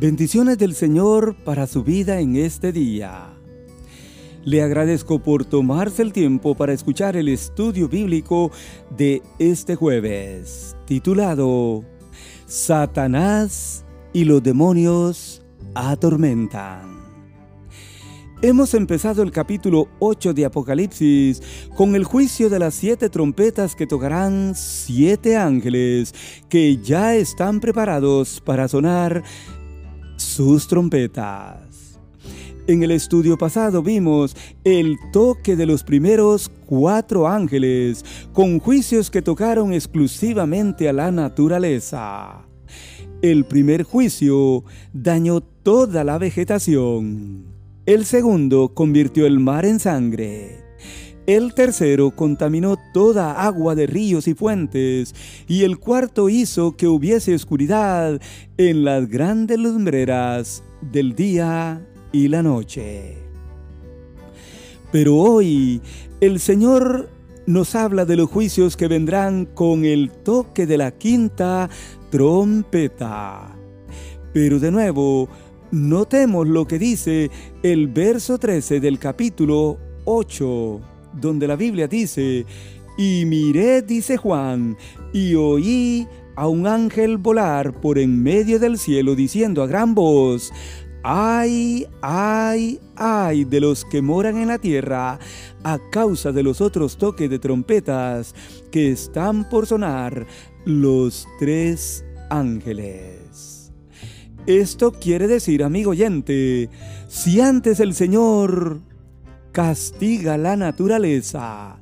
Bendiciones del Señor para su vida en este día. Le agradezco por tomarse el tiempo para escuchar el estudio bíblico de este jueves, titulado Satanás y los demonios atormentan. Hemos empezado el capítulo 8 de Apocalipsis con el juicio de las siete trompetas que tocarán siete ángeles que ya están preparados para sonar sus trompetas. En el estudio pasado vimos el toque de los primeros cuatro ángeles con juicios que tocaron exclusivamente a la naturaleza. El primer juicio dañó toda la vegetación. El segundo convirtió el mar en sangre. El tercero contaminó toda agua de ríos y fuentes, y el cuarto hizo que hubiese oscuridad en las grandes lumbreras del día y la noche. Pero hoy el Señor nos habla de los juicios que vendrán con el toque de la quinta trompeta. Pero de nuevo, notemos lo que dice el verso 13 del capítulo 8 donde la Biblia dice, y miré, dice Juan, y oí a un ángel volar por en medio del cielo diciendo a gran voz, ay, ay, ay de los que moran en la tierra a causa de los otros toques de trompetas que están por sonar los tres ángeles. Esto quiere decir, amigo oyente, si antes el Señor castiga la naturaleza.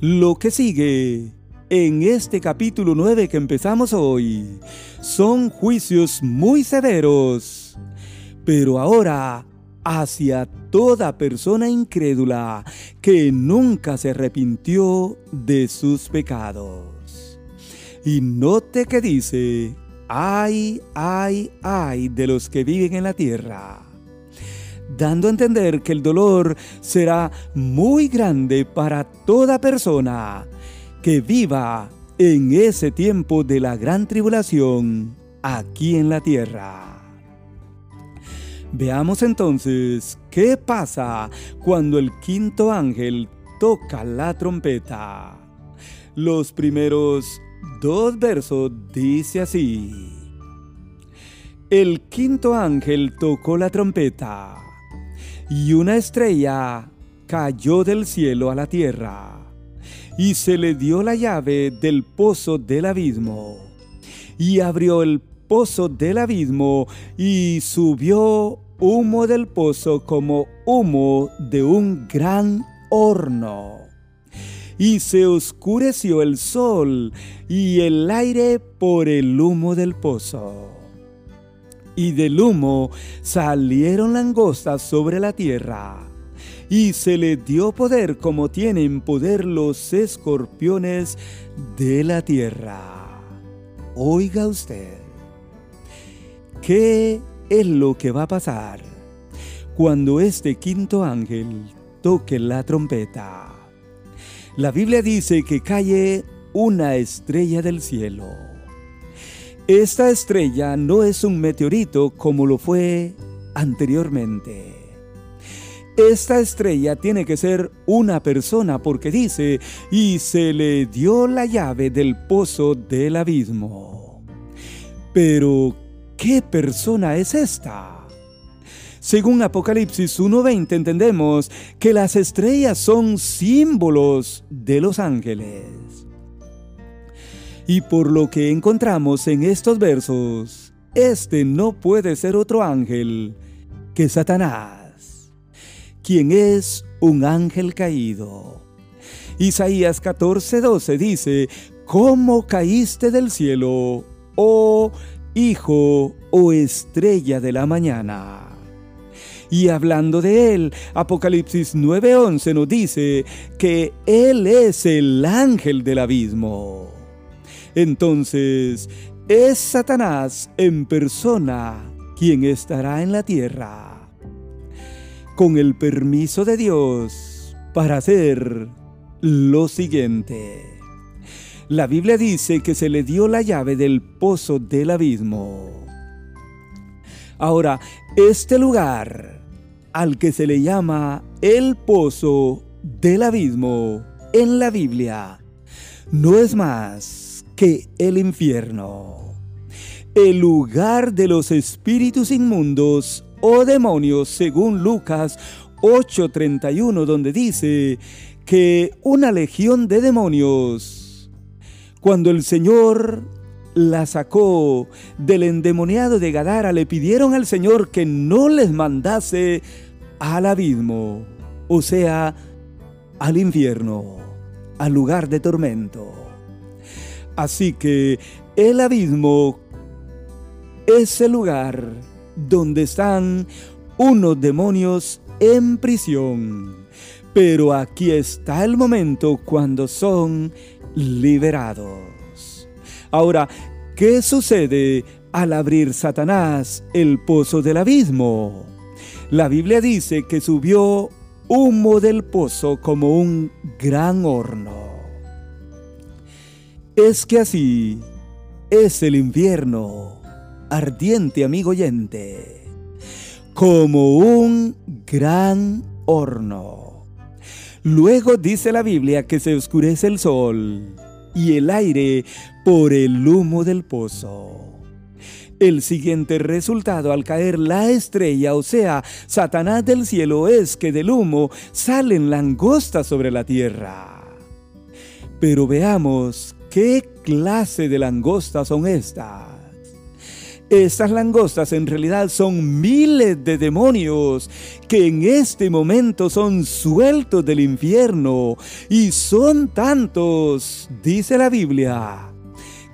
Lo que sigue en este capítulo 9 que empezamos hoy son juicios muy severos, pero ahora hacia toda persona incrédula que nunca se arrepintió de sus pecados. Y note que dice, ay, ay, ay de los que viven en la tierra dando a entender que el dolor será muy grande para toda persona que viva en ese tiempo de la gran tribulación aquí en la tierra. Veamos entonces qué pasa cuando el quinto ángel toca la trompeta. Los primeros dos versos dice así. El quinto ángel tocó la trompeta y una estrella cayó del cielo a la tierra, y se le dio la llave del pozo del abismo, y abrió el pozo del abismo, y subió humo del pozo como humo de un gran horno. Y se oscureció el sol y el aire por el humo del pozo y del humo salieron langostas sobre la tierra. Y se le dio poder como tienen poder los escorpiones de la tierra. Oiga usted, ¿qué es lo que va a pasar cuando este quinto ángel toque la trompeta? La Biblia dice que cae una estrella del cielo esta estrella no es un meteorito como lo fue anteriormente. Esta estrella tiene que ser una persona porque dice, y se le dio la llave del pozo del abismo. Pero, ¿qué persona es esta? Según Apocalipsis 1.20 entendemos que las estrellas son símbolos de los ángeles. Y por lo que encontramos en estos versos, este no puede ser otro ángel que Satanás, quien es un ángel caído. Isaías 14:12 dice, ¿cómo caíste del cielo, oh hijo o estrella de la mañana? Y hablando de él, Apocalipsis 9:11 nos dice que él es el ángel del abismo. Entonces es Satanás en persona quien estará en la tierra, con el permiso de Dios para hacer lo siguiente. La Biblia dice que se le dio la llave del pozo del abismo. Ahora, este lugar al que se le llama el pozo del abismo en la Biblia no es más que el infierno, el lugar de los espíritus inmundos o demonios según Lucas 8:31 donde dice que una legión de demonios, cuando el Señor la sacó del endemoniado de Gadara, le pidieron al Señor que no les mandase al abismo, o sea, al infierno, al lugar de tormento. Así que el abismo es el lugar donde están unos demonios en prisión. Pero aquí está el momento cuando son liberados. Ahora, ¿qué sucede al abrir Satanás el pozo del abismo? La Biblia dice que subió humo del pozo como un gran horno. Es que así es el invierno, ardiente amigo oyente, como un gran horno. Luego dice la Biblia que se oscurece el sol y el aire por el humo del pozo. El siguiente resultado al caer la estrella, o sea, Satanás del cielo, es que del humo salen langostas sobre la tierra. Pero veamos qué clase de langostas son estas. Estas langostas en realidad son miles de demonios que en este momento son sueltos del infierno y son tantos, dice la Biblia,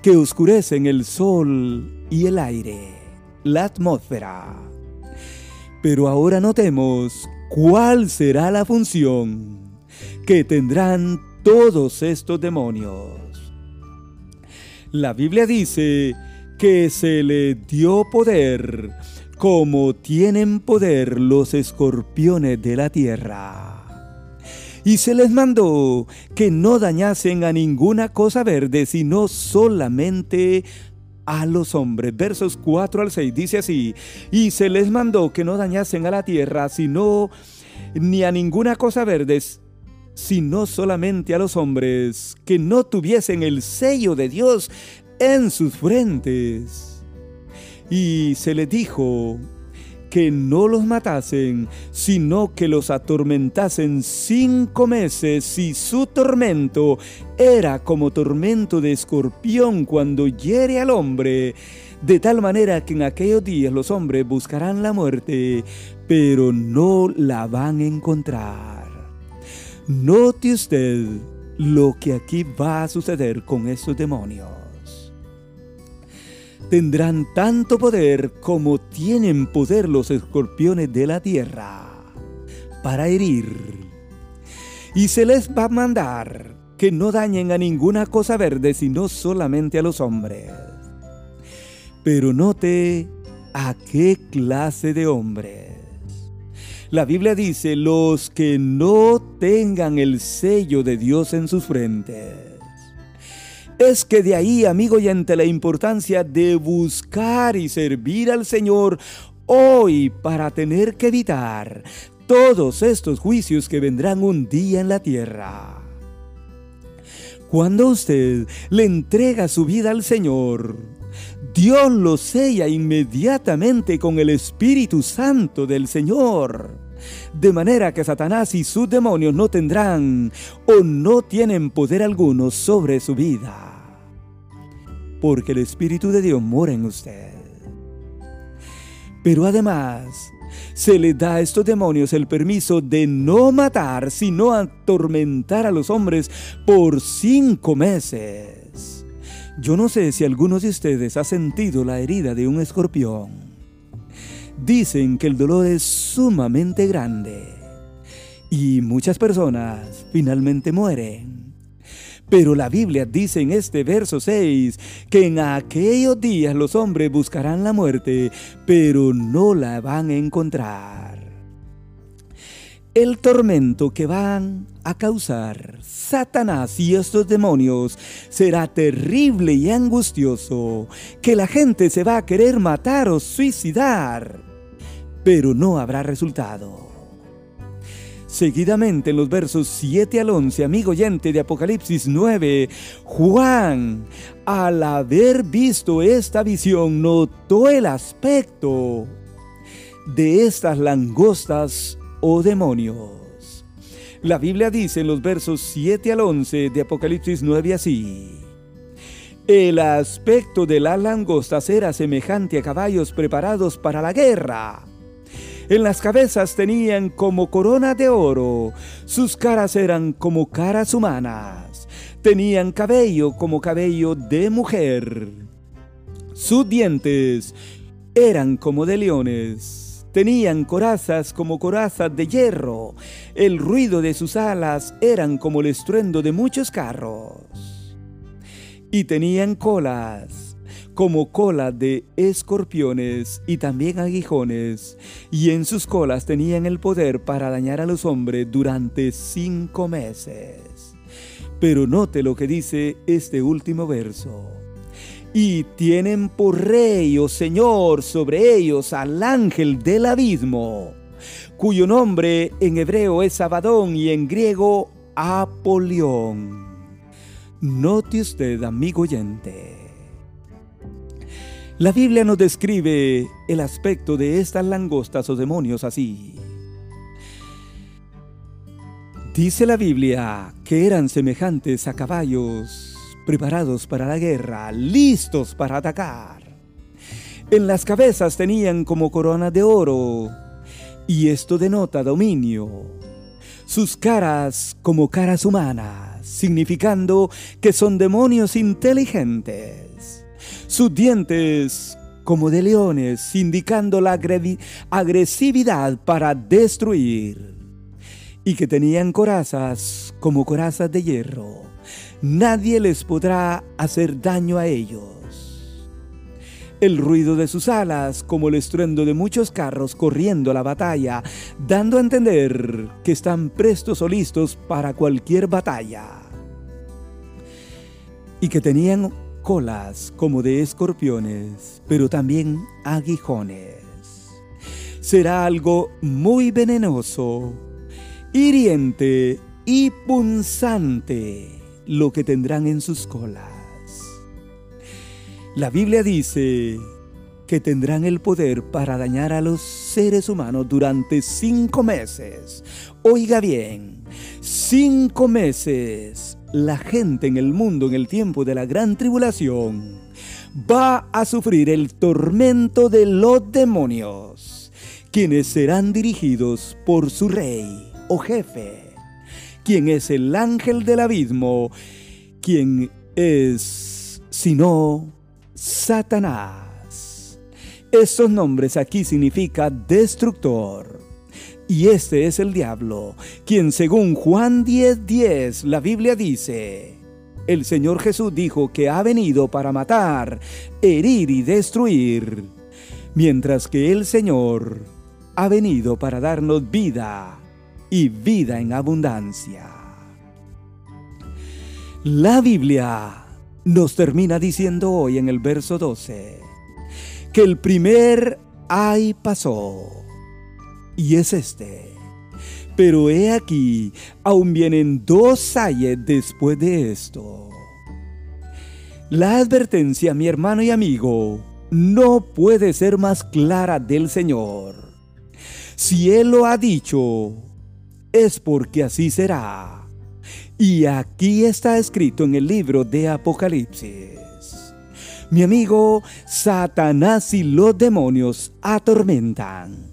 que oscurecen el sol y el aire, la atmósfera. Pero ahora notemos cuál será la función que tendrán todos estos demonios. La Biblia dice que se le dio poder como tienen poder los escorpiones de la tierra. Y se les mandó que no dañasen a ninguna cosa verde, sino solamente a los hombres. Versos 4 al 6 dice así, y se les mandó que no dañasen a la tierra, sino ni a ninguna cosa verde, sino solamente a los hombres que no tuviesen el sello de Dios en sus frentes. Y se les dijo, que no los matasen, sino que los atormentasen cinco meses, y su tormento era como tormento de escorpión cuando hiere al hombre, de tal manera que en aquellos días los hombres buscarán la muerte, pero no la van a encontrar. Note usted lo que aquí va a suceder con esos demonios tendrán tanto poder como tienen poder los escorpiones de la tierra para herir. Y se les va a mandar que no dañen a ninguna cosa verde, sino solamente a los hombres. Pero note a qué clase de hombres. La Biblia dice, los que no tengan el sello de Dios en sus frentes. Es que de ahí, amigo, y ante la importancia de buscar y servir al Señor hoy para tener que evitar todos estos juicios que vendrán un día en la tierra. Cuando usted le entrega su vida al Señor, Dios lo sella inmediatamente con el Espíritu Santo del Señor de manera que Satanás y sus demonios no tendrán o no tienen poder alguno sobre su vida. Porque el Espíritu de Dios mora en usted. Pero además, se le da a estos demonios el permiso de no matar, sino atormentar a los hombres por cinco meses. Yo no sé si algunos de ustedes ha sentido la herida de un escorpión. Dicen que el dolor es sumamente grande y muchas personas finalmente mueren. Pero la Biblia dice en este verso 6 que en aquellos días los hombres buscarán la muerte, pero no la van a encontrar. El tormento que van a causar Satanás y estos demonios será terrible y angustioso, que la gente se va a querer matar o suicidar pero no habrá resultado. Seguidamente en los versos 7 al 11, amigo oyente de Apocalipsis 9, Juan, al haber visto esta visión, notó el aspecto de estas langostas o demonios. La Biblia dice en los versos 7 al 11 de Apocalipsis 9 así. El aspecto de las langostas era semejante a caballos preparados para la guerra en las cabezas tenían como corona de oro, sus caras eran como caras humanas, tenían cabello como cabello de mujer, sus dientes eran como de leones, tenían corazas como corazas de hierro, el ruido de sus alas eran como el estruendo de muchos carros, y tenían colas como cola de escorpiones y también aguijones, y en sus colas tenían el poder para dañar a los hombres durante cinco meses. Pero note lo que dice este último verso. Y tienen por rey o señor sobre ellos al ángel del abismo, cuyo nombre en hebreo es Abadón y en griego Apolión. Note usted, amigo oyente la Biblia nos describe el aspecto de estas langostas o demonios así. Dice la Biblia que eran semejantes a caballos preparados para la guerra, listos para atacar. En las cabezas tenían como corona de oro, y esto denota dominio. Sus caras como caras humanas, significando que son demonios inteligentes sus dientes como de leones, indicando la agresividad para destruir, y que tenían corazas como corazas de hierro. Nadie les podrá hacer daño a ellos. El ruido de sus alas, como el estruendo de muchos carros corriendo a la batalla, dando a entender que están prestos o listos para cualquier batalla. Y que tenían colas como de escorpiones, pero también aguijones. Será algo muy venenoso, hiriente y punzante lo que tendrán en sus colas. La Biblia dice que tendrán el poder para dañar a los seres humanos durante cinco meses. Oiga bien, cinco meses la gente en el mundo en el tiempo de la gran tribulación va a sufrir el tormento de los demonios, quienes serán dirigidos por su rey o jefe, quien es el ángel del abismo, quien es, sino, Satanás. Estos nombres aquí significa destructor. Y este es el diablo, quien según Juan 10:10 10, la Biblia dice, el Señor Jesús dijo que ha venido para matar, herir y destruir, mientras que el Señor ha venido para darnos vida y vida en abundancia. La Biblia nos termina diciendo hoy en el verso 12 que el primer ay pasó y es este. Pero he aquí, aún vienen dos ayes después de esto. La advertencia, mi hermano y amigo, no puede ser más clara del Señor. Si Él lo ha dicho, es porque así será. Y aquí está escrito en el libro de Apocalipsis. Mi amigo, Satanás y los demonios atormentan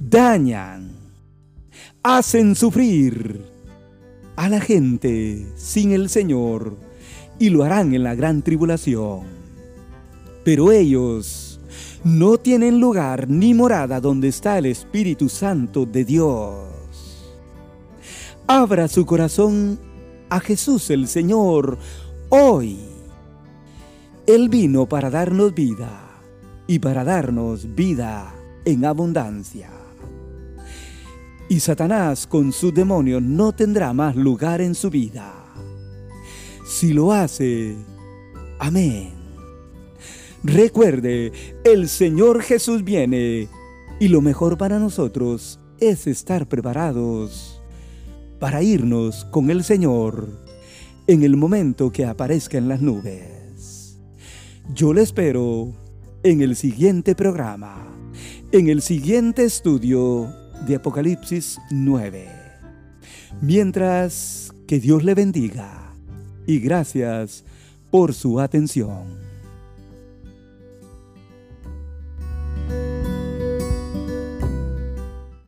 dañan, hacen sufrir a la gente sin el Señor y lo harán en la gran tribulación. Pero ellos no tienen lugar ni morada donde está el Espíritu Santo de Dios. Abra su corazón a Jesús el Señor hoy. Él vino para darnos vida y para darnos vida en abundancia y Satanás con su demonio no tendrá más lugar en su vida. Si lo hace, amén. Recuerde, el Señor Jesús viene Y lo mejor para nosotros es estar preparados para irnos con el Señor en el momento que aparezca en las nubes. Yo le espero en el siguiente programa, en el siguiente estudio de Apocalipsis 9. Mientras que Dios le bendiga y gracias por su atención.